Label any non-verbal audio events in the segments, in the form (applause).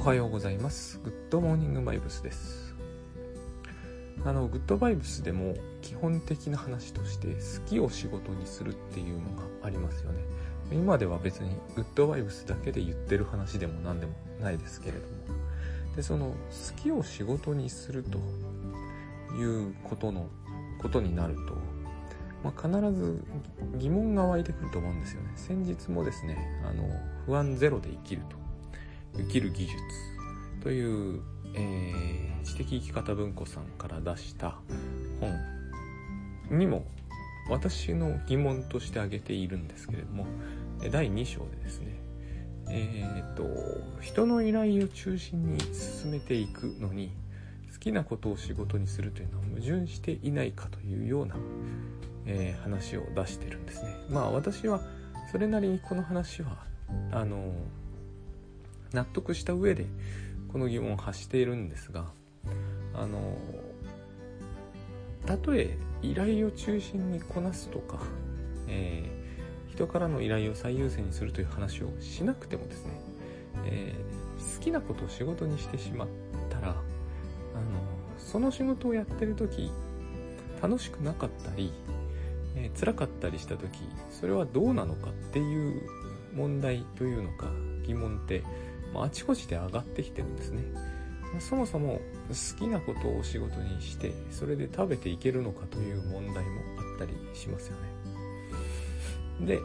はようございます。グッドモーニングバイブスです。あのグッドバイブスでも基本的な話として好きを仕事にするっていうのがありますよね。今では別にグッドバイブスだけで言ってる話でも何でもないですけれども。でその好きを仕事にするということのことになると、まあ、必ず疑問が湧いてくると思うんですよね。先日もですねあの不安ゼロで生きると。生きる技術という、えー、知的生き方文庫さんから出した本にも私の疑問として挙げているんですけれども第2章でですねえー、っと人の依頼を中心に進めていくのに好きなことを仕事にするというのは矛盾していないかというような、えー、話を出してるんですね。まあ私はそれなりにこの話はあの納得した上でこの疑問を発しているんですがあのたとえ依頼を中心にこなすとか、えー、人からの依頼を最優先にするという話をしなくてもですね、えー、好きなことを仕事にしてしまったらあのその仕事をやってる時楽しくなかったり、えー、辛かったりした時それはどうなのかっていう問題というのか疑問ってまあ、あちこちで上がってきてるんですね。ま、そもそも好きなことを仕事にしてそれで食べていけるのかという問題もあったりしますよね。で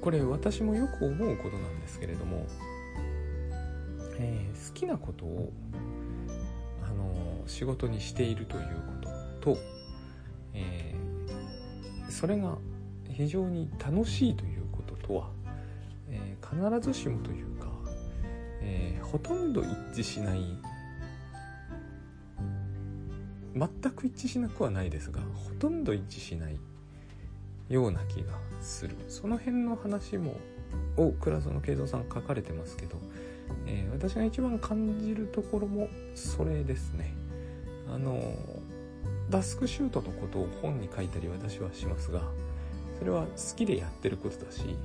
これ私もよく思うことなんですけれども、えー、好きなことを、あの仕事にしているということと、えー、それが非常に楽しいということとは、え、必ずしもというえー、ほとんど一致しない。全く一致しなくはないですがほとんど一致しないような気がする。その辺の話もを倉園慶三さん書かれてますけど、えー、私が一番感じるところもそれですね。あのダスクシュートのことを本に書いたり私はしますがそれは好きでやってることだし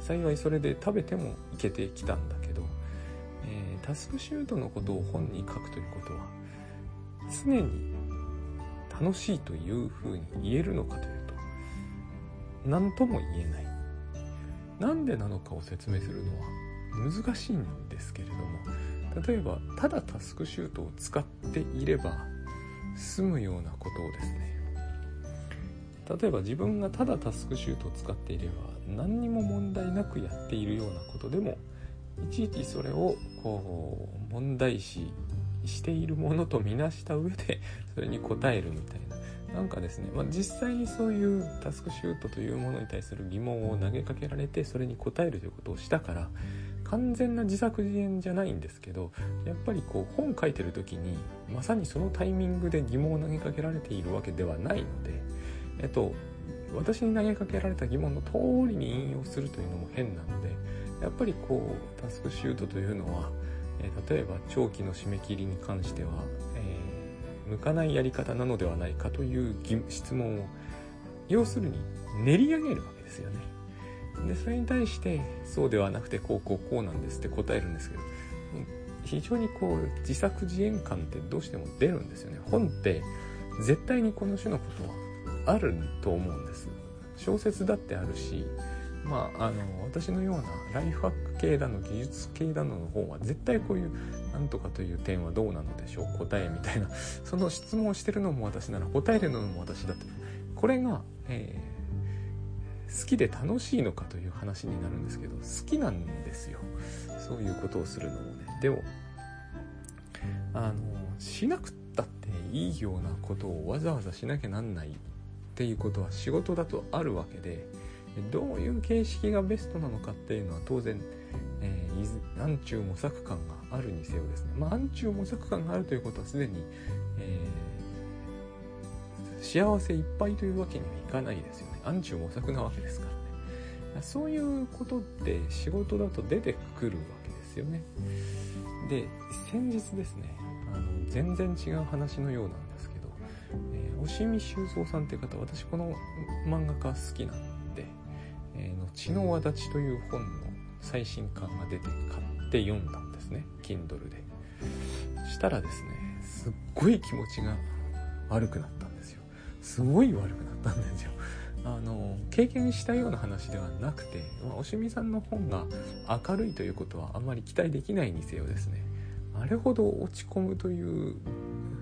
幸いそれで食べてもいけてきたんだ。タスクシュートのことを本に書くということは常に楽しいというふうに言えるのかというと何とも言えない。なんでなのかを説明するのは難しいんですけれども例えばただタスクシュートを使っていれば済むようなことをですね例えば自分がただタスクシュートを使っていれば何にも問題なくやっているようなことでもいちいちそれをこう問題視しているものとみなした上で (laughs) それに答えるみたいな。なんかですね、まあ、実際にそういうタスクシュートというものに対する疑問を投げかけられてそれに答えるということをしたから完全な自作自演じゃないんですけどやっぱりこう本書いてる時にまさにそのタイミングで疑問を投げかけられているわけではないのでえっと私に投げかけられた疑問の通りに引用するというのも変なのでやっぱりこうタスクシュートというのは、え、例えば長期の締め切りに関しては、えー、向かないやり方なのではないかという質問を要するに練り上げるわけですよね。でそれに対してそうではなくてこうこうこうなんですって答えるんですけど非常にこう自作自演感ってどうしても出るんですよね。本って絶対にこの種のことはあると思うんです。小説だってあるしまあ、あの私のようなライフハック系だの技術系だのの方は絶対こういうなんとかという点はどうなのでしょう答えみたいな (laughs) その質問をしてるのも私なら答えるのも私だと。いうこれが、えー、好きで楽しいのかという話になるんですけど好きなんですよ。そういうことをするのもね。でもあのしなくったっていいようなことをわざわざしなきゃなんないっていうことは仕事だとあるわけでどういう形式がベストなのかっていうのは当然、えー、暗中模索感があるにせよですね、まあ、暗中模索感があるということはすでに、えー、幸せいっぱいというわけにはいかないですよね。暗中模索なわけですからね。そういうことって仕事だと出てくるわけですよね。で先日ですねあの全然違う話のようなんですけど、え、押見修造さんっていう方私この漫画家好きなんで「血の輪立ち」という本の最新刊が出て買って読んだんですね。Kindle で。したらですねすっごい気持ちが悪くなったんですよ。すごい悪くなったんですよ。あの経験したような話ではなくて、まあ、おしみさんの本が明るいということはあんまり期待できないにせよですね。あれほど落ち込むという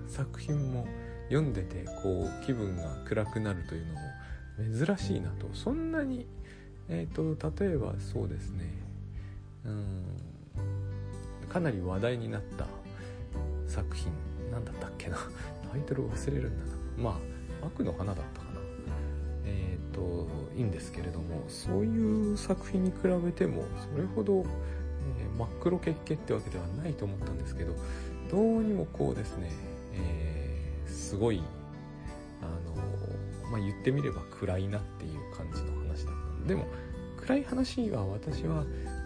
作品も読んでてこう気分が暗くなるというのも珍しいなとそんなに、えーと、例えばそうですね。うん。かなり話題になった作品何だったっけな。(laughs) タイトル忘れるんだな。まあ悪の花だったかな。えっ、ー、といいんですけれどもそういう作品に比べてもそれほど、えー、真っ黒血気ってわけではないと思ったんですけどどうにもこうですね、えー、すごいあのまあ言ってみれば暗いなっていうでも暗い話は私は、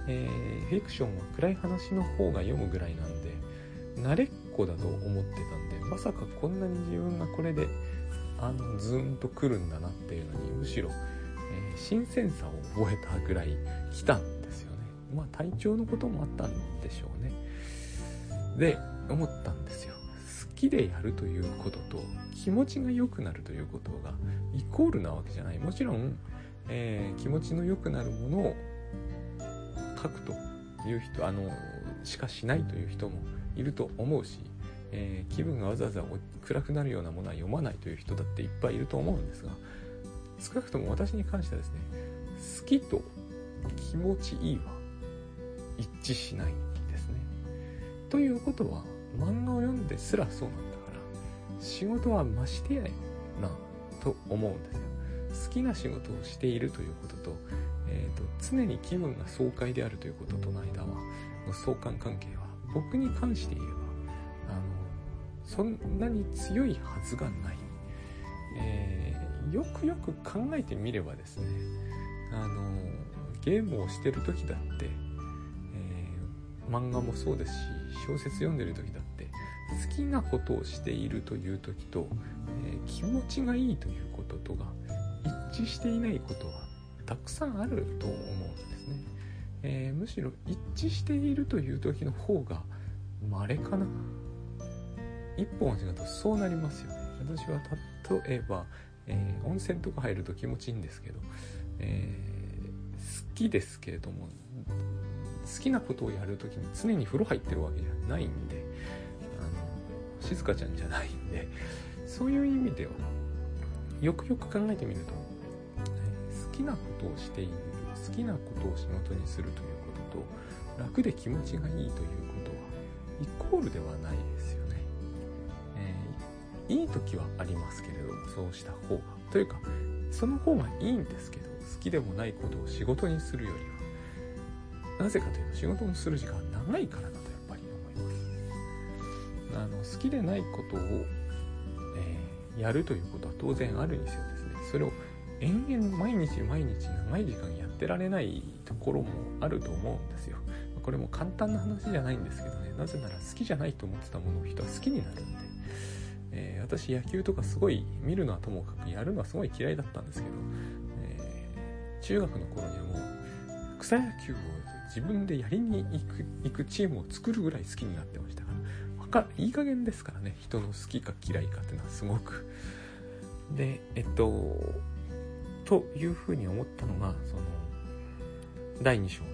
えー、フィクションは暗い話の方が読むぐらいなんで慣れっこだと思ってたんでまさかこんなに自分がこれであのズーンと来るんだなっていうのにむしろ、えー、新鮮さを覚えたぐらい来たんですよね。まあ体調のこともあったんでしょうね。で思ったんですよ。好きでやるということと気持ちが良くなるということがイコールなわけじゃない。もちろん、えー、気持ちの良くなるものを書くという人あのしかしないという人もいると思うしえー、気分がわざわざ暗くなるようなものは読まないという人だっていっぱいいると思うんですが少なくとも私に関してはですね好きと気持ちいいは一致しないんですね。ということは漫画を読んですらそうなんだから仕事はましてやなと思うんですよ。好きな仕事をしているということと,、えーと、常に気分が爽快であるということとの間は相関関係は僕に関して言えばあのそんなに強いはずがない、えー、よくよく考えてみればですねあのゲームをしてる時だって、えー、漫画もそうですし小説読んでる時だって好きなことをしているという時と、えー、気持ちがいいということとが一致していないことはたくさんあると思うんですね、えー、むしろ一致しているという時の方が稀かな。一本違うとそうなりますよね。私は例えば、えー、温泉とか入ると気持ちいいんですけど、えー、好きですけれども好きなことをやる時に常に風呂入ってるわけじゃないんであの静香ちゃんじゃないんでそういう意味ではよくよく考えてみると、きなことをしている好きなことを仕事にするということと楽で気持ちがいいということはイコールではないですよね。えいい時はありますけれどそうした方がというかその方がいいんですけど好きでもないことを仕事にするよりはなぜかというと仕事をする時間長いからだとやっぱり思います。あの好きでないことを、えー、やるということは当然あるにせよですね。それを延々毎日毎日長い時間やってられないところもあると思うんですよ。これも簡単な話じゃないんですけどね。なぜなら好きじゃないと思ってたものを人は好きになるんで。えー、私野球とかすごい見るのはともかくやるのはすごい嫌いだったんですけど、えー、中学の頃にはもう草野球を自分でやりに行く行くチームを作るぐらい好きになってましたから。かいい加減ですからね。人の好きか嫌いかっていうのはすごく。でえっとというふうに思ったのがその第2章の、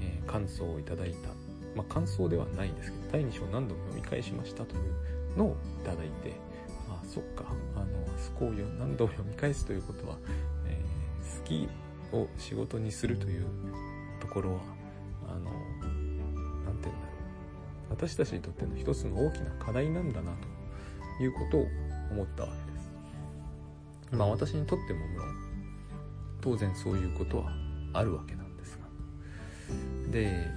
えー、感想をいただいた。まあ感想ではないんですけど第2章何度も読み返しましたというのをいただいてあそっか。あのそこを何度も読み返すということは、えー、好きを仕事にするというところはあの何て言うんだろう。私たちにとっての一つの大きな課題なんだなということを思ったわけです。まあ私にとってもも当然そういうことはあるわけなんですが。で、え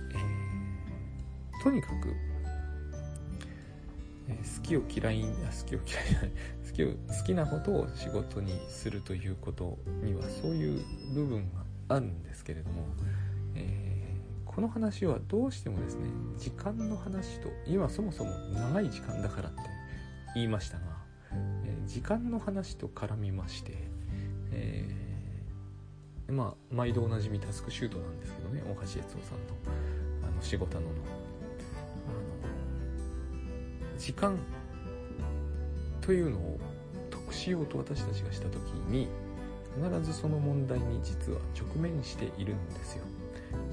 ー、とにかくえ好きを嫌い好きを嫌いじゃない (laughs) 好きを好きなことを仕事にするということにはそういう部分があるんですけれども、えー、この話はどうしてもですね時間の話と今そもそも長い時間だからって言いましたが、時間の話と絡みまして、えでまあ毎度おなじみタスクシュートなんですけどね大橋悦夫さんのあの仕事のの。あの時間というのを得しようと私たちがした時に必ずその問題に実は直面しているんですよ。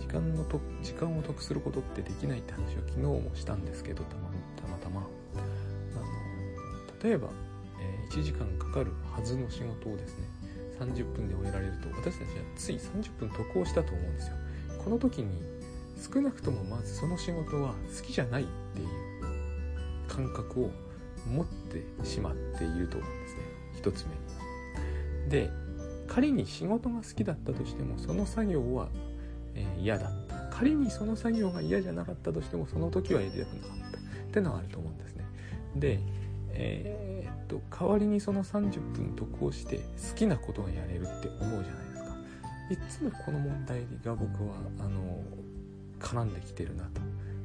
時間のと時間を得することってできないって話を昨日もしたんですけどたまたまたま。あの例えば、え、1時間かかるはずの仕事をですね30分で終えられると私たちはつい30分得をしたと思うんですよ。この時に少なくともまずその仕事は好きじゃないっていう感覚を持ってしまっていると思うんですね。一つ目。にで仮に仕事が好きだったとしてもその作業は、えー、嫌だった。仮にその作業が嫌じゃなかったとしてもその時はやりたくなかったってのはあると思うんですね。でえ、と代わりにその30分得をして好きなことがやれるって思うじゃないですか。いつもこの問題が僕はあの絡んできてるなと。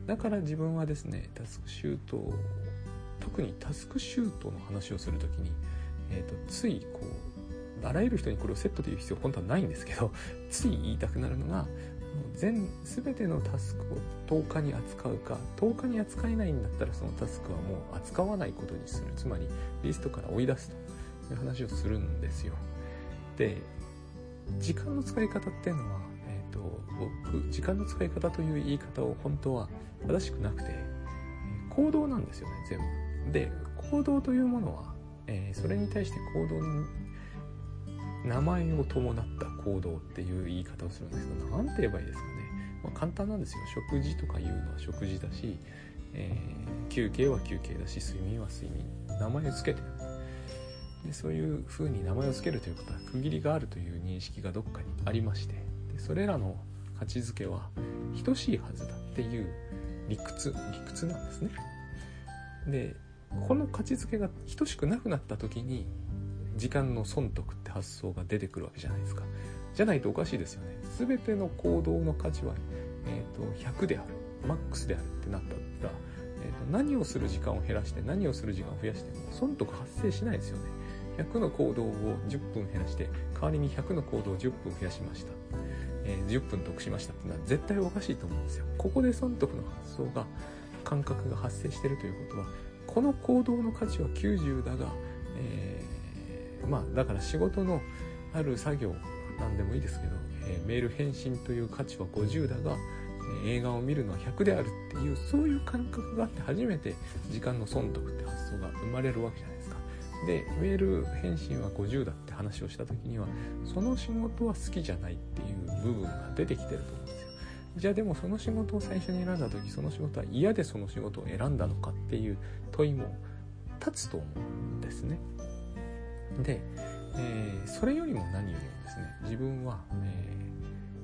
だから自分はですねタスクシュート特にタスクシュートの話をする時に、えーと、ついこうあらゆる人にこれをセットという必要本当はないんですけどつい言いたくなるのが全全てのタスクを10日に扱うか10日に扱えないんだったらそのタスクはもう扱わないことにする。つまりリストから追い出すと。いう話をするんですよ。で時間の使い方っていうのは、えーと、僕時間の使い方という言い方を本当は正しくなくて行動なんですよね全部。で行動というものは、えー、それに対して行動名前を伴った行動っていう言い方をするんですけど何て言えばいいですかね、まあ、簡単なんですよ。食事とかいうのは食事だし、えー、休憩は休憩だし睡眠は睡眠。名前を付けてでそういう風に名前を付けるということは区切りがあるという認識がどっかにありましてでそれらの価値づけは等しいはずだっていう理屈理屈なんですね。でこの価値づけが等しくなくなった時に時間の損得って発想が出てくるわけじゃないですか。じゃないとおかしいですよね。全ての行動の価値は、えーと、100である。マックスであるってなったら、えーと、何をする時間を減らして何をする時間を増やしても損得発生しないですよね。100の行動を10分減らして代わりに100の行動を10分増やしました、えー、10分得しましたってのは絶対おかしいと思うんですよ。ここで損得の発想が感覚が発生してるということはこの行動の価値は90だが、えー、まあだから仕事のある作業なんでもいいですけど、えー、メール返信という価値は50だが、えー、映画を見るのは100であるっていうそういう感覚があって初めて時間の損得って発想が生まれるわけじゃないですか。でメール返信は50だって話をした時にはその仕事は好きじゃないっていう部分が出てきてると思うんですよ。じゃあでもその仕事を最初に選んだ時その仕事は嫌でその仕事を選んだのかっていう問いも立つと思うんですね。で、えー、それよりも何よりもですね自分は、え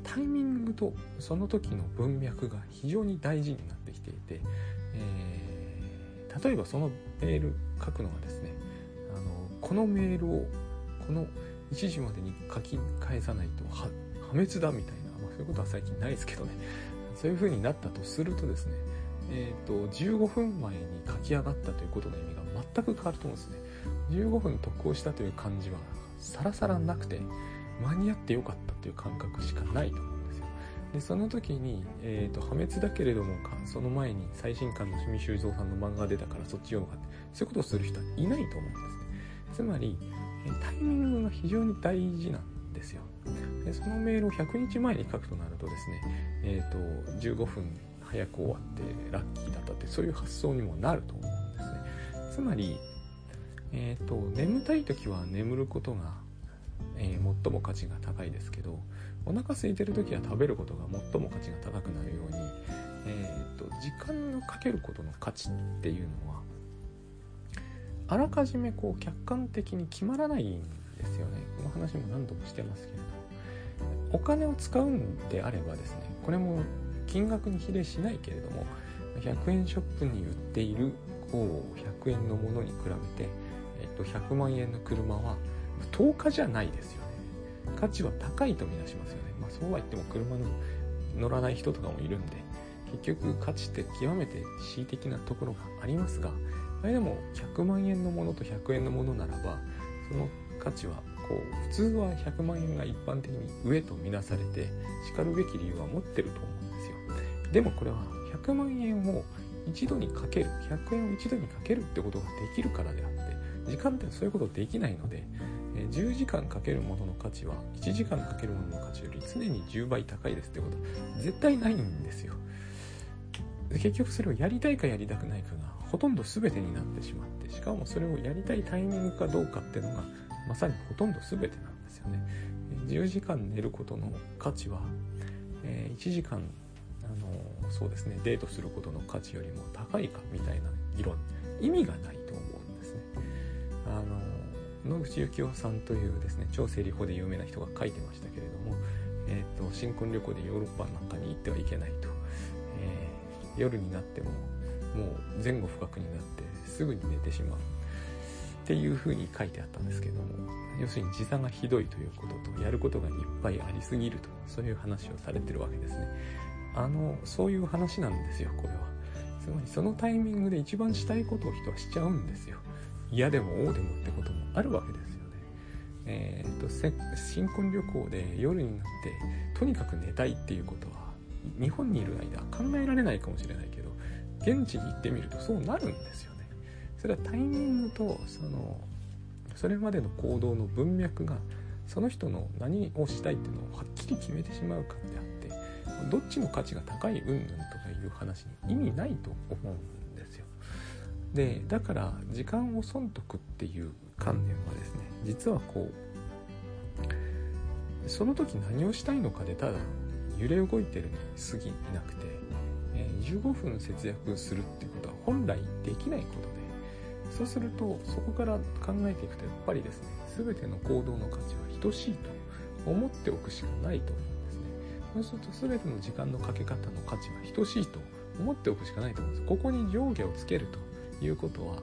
ー、タイミングとその時の文脈が非常に大事になってきていて、えー、例えばそのメール書くのはですねあのこのメールをこの1時までに書き返さないと破滅だみたいな、まあ、そういうことは最近ないですけどねそういう風になったとするとですねえーと、15分前に書き上がったということの意味が全く変わると思うんですね。15分得をしたという感じはさらさらなくて間に合ってよかったという感覚しかないと思うんですよ。でその時に、えーと、破滅だけれどもかその前に最新刊の清水修造さんの漫画出たからそっち読むかってそういうことをする人はいないと思うんですね。つまりタイミングが非常に大事なんですよ。でそのメールを100日前に書くとなるとですね、えーと15分早く終わってラッキーだったってそういう発想にもなると思うんですね。つまり、えーと、眠たい時は眠ることが、えー、最も価値が高いですけどお腹空いてる時は食べることが最も価値が高くなるように、えーと、時間をかけることの価値っていうのはあらかじめこう客観的に決まらないんですよね。この話も何度もしてますけれど。お金を使うんであればですねこれも金額に比例しないけれども100円ショップに売っているこう100円のものに比べて、えっと、100万円の車は10日じゃないですよね。価値は高いとみなしますよね。まあそうは言っても車の乗らない人とかもいるんで結局価値って極めて恣意的なところがありますがあれでも100万円のものと100円のものならばその価値はこう普通は100万円が一般的に上とみなされてしかるべき理由は持ってると思うんですよ。でもこれは100万円を一度にかける100円を一度にかけるってことができるからであって時間ってそういうことできないので10時間かけるものの価値は1時間かけるものの価値より常に10倍高いですってこと。絶対ないんですよ。結局それをやりたいかやりたくないかがほとんど全てになってしまってしかもそれをやりたいタイミングかどうかっていうのがまさにほとんど全てなんですよね。10時間寝ることの価値は、え1時間あのそうですねデートすることの価値よりも高いかみたいな議論。意味がない。と思うんですねあの野口幸雄さんというですね超整理法で有名な人が書いてましたけれども、えーと、新婚旅行でヨーロッパなんかに行ってはいけないと、えー、夜になってももう前後不覚になってすぐに寝てしまうっていうふうに書いてあったんですけども要するに時差がひどいということとやることがいっぱいありすぎるとそういう話をされてるわけですね。あのそういう話なんですよこれは。つまりそのタイミングで一番したいことを人はしちゃうんですよ。嫌でも王でもってこともあるわけですよね。えー、っと新婚旅行で夜になってとにかく寝たいっていうことは日本にいる間考えられないかもしれないけど現地に行ってみるとそうなるんですよね。それはタイミングとそのそれまでの行動の文脈がその人の何をしたいっていうのをはっきり決めてしまうかであってどっちの価値が高い云々とかいう話に意味ないと思うんでだから時間を損得っていう観念はですね実はこうその時何をしたいのかでただ揺れ動いてるに過ぎなくて15分節約するっていうことは本来できないことでそうするとそこから考えていくとやっぱりですね全ての行動の価値は等しいと思っておくしかないと思うんですね。そうすると全ての時間のかけ方の価値は等しいと思っておくしかないと思うんです。ここに上下をつけるということは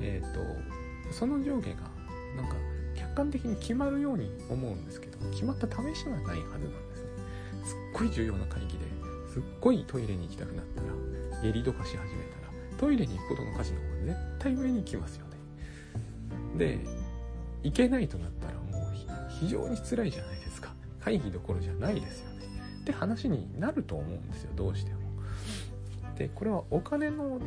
え、ー、とその上下がなんか客観的に決まるように思うんですけど決まった試しがないはずなんですね。すっごい重要な会議ですっごいトイレに行きたくなったら襟どかし始めたらトイレに行くことの価値の方が絶対上に行きますよね。で行けないとなったらもう非常に辛いじゃないですか。会議どころじゃないですよね。って話になると思うんですよどうしても。でこれはお金の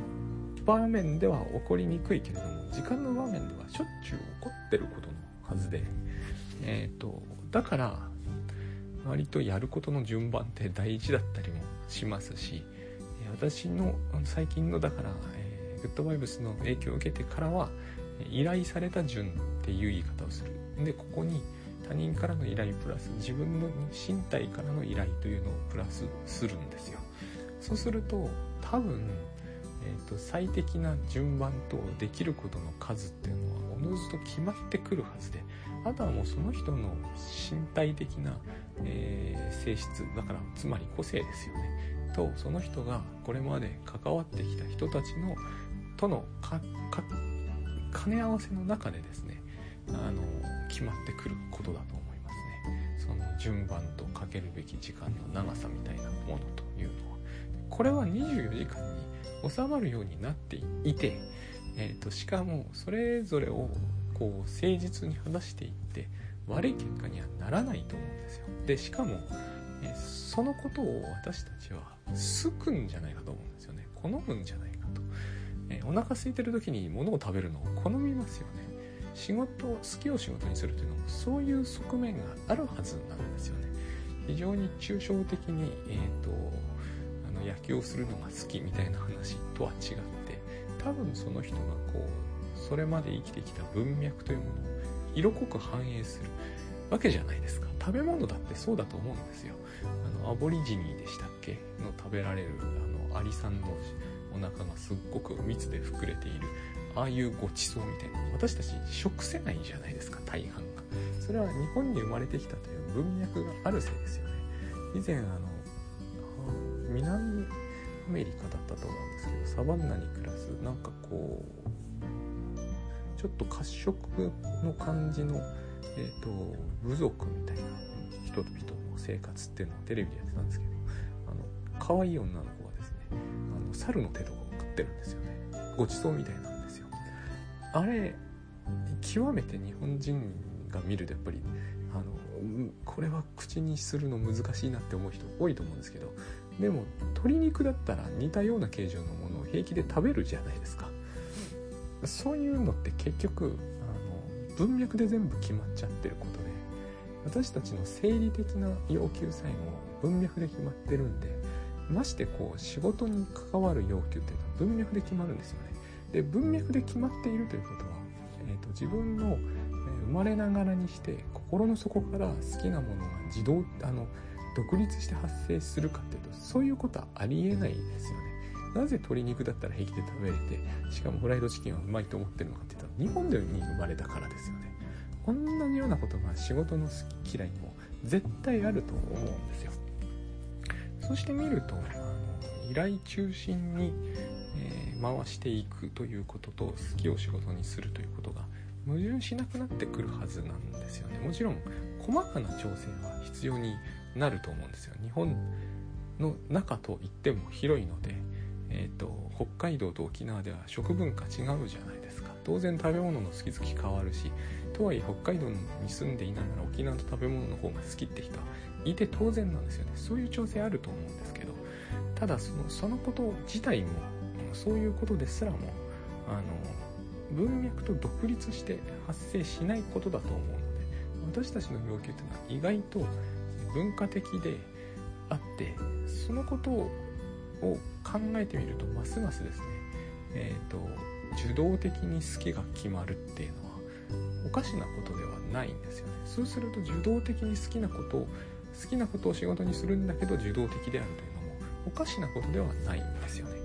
場面では起こりにくいけれども時間の場面ではしょっちゅう起こってることのはずでえっ、ー、とだから割とやることの順番って大事だったりもしますし私の最近のだから、えー、グッドバイブスの影響を受けてからは依頼された順っていう言い方をする。でここに他人からの依頼プラス自分の身体からの依頼というのをプラスするんですよ。そうすると多分、えーと、最適な順番とできることの数っていうのはおのずと決まってくるはずであとはもうその人の身体的な、えー、性質だからつまり個性ですよね。とその人がこれまで関わってきた人たちのとの兼ね合わせの中でですねあの決まってくることだと思いますね。その順番とかけるべき時間の長さみたいなものというのはこれは24時間に収まるようになっていて、えーとしかもそれぞれをこう誠実に話していって悪い結果にはならないと思うんですよ。でしかもえそのことを私たちは好くんじゃないかと思うんですよね。好むんじゃないかと、えお腹空いてる時に物を食べるのを好みますよね。仕事好きを仕事にするというのもそういう側面があるはずなんですよね。非常に抽象的に、えーと、野球をするのが好きみたいな話とは違って多分その人がこうそれまで生きてきた文脈というものを色濃く反映するわけじゃないですか。食べ物だってそうだと思うんですよ。あのアボリジニーでしたっけの食べられるあのアリさんのお腹がすっごく密で膨れているああいうごちそうみたいな私たち食せないじゃないですか大半が。それは日本に生まれてきたという文脈があるせいですよね。以前あの南アメリカだったと思うんですけどサバンナに暮らすなんかこうちょっと褐色の感じの、えーと、部族みたいな人々の生活っていうのをテレビでやってたんですけどあの可愛い女の子がですねあの猿の手とかを食ってるんですよね。ごちそうみたいなんですよ。あれ極めて日本人か見るとやっぱりあのこれは口にするの難しいなって思う人多いと思うんですけどでも鶏肉だったら似たような形状のものを平気で食べるじゃないですか。そういうのって結局あの文脈で全部決まっちゃってることで私たちの生理的な要求さえも文脈で決まってるんでましてこう仕事に関わる要求っていうのは文脈で決まるんですよね。で文脈で決まっているということは、えーと、自分の、生まれながらにして心の底から好きなものが自動あの独立して発生するかっていうとそういうことはありえないですよね。なぜ鶏肉だったら平気で食べれてしかもフライドチキンはうまいと思ってるのかって言ったら日本でに生まれたからですよね。同じようなことが仕事の好き嫌いにも絶対あると思うんですよ。そして見るとあの依頼中心に、えー、回していくということと好きを仕事にするということが矛盾しなくなってくるはずなんですよね。もちろん細かな調整は必要になると思うんですよ。日本の中といっても広いので、えーと、北海道と沖縄では食文化違うじゃないですか。当然食べ物の好き好き変わるしとはいえ北海道に住んでいながら沖縄の食べ物の方が好きって人はいて当然なんですよね。そういう調整あると思うんですけどただそのそのこと自体もそういうことですらもあの文脈と独立して発生しないことだと思うので私たちの要求というのは意外と文化的であってそのことを考えてみるとますますですねえっ、ー、と受動的に好きが決まるっていうのはおかしなことではないんですよね。そうすると受動的に好きなことを好きなことを仕事にするんだけど受動的であるというのもおかしなことではないんですよね。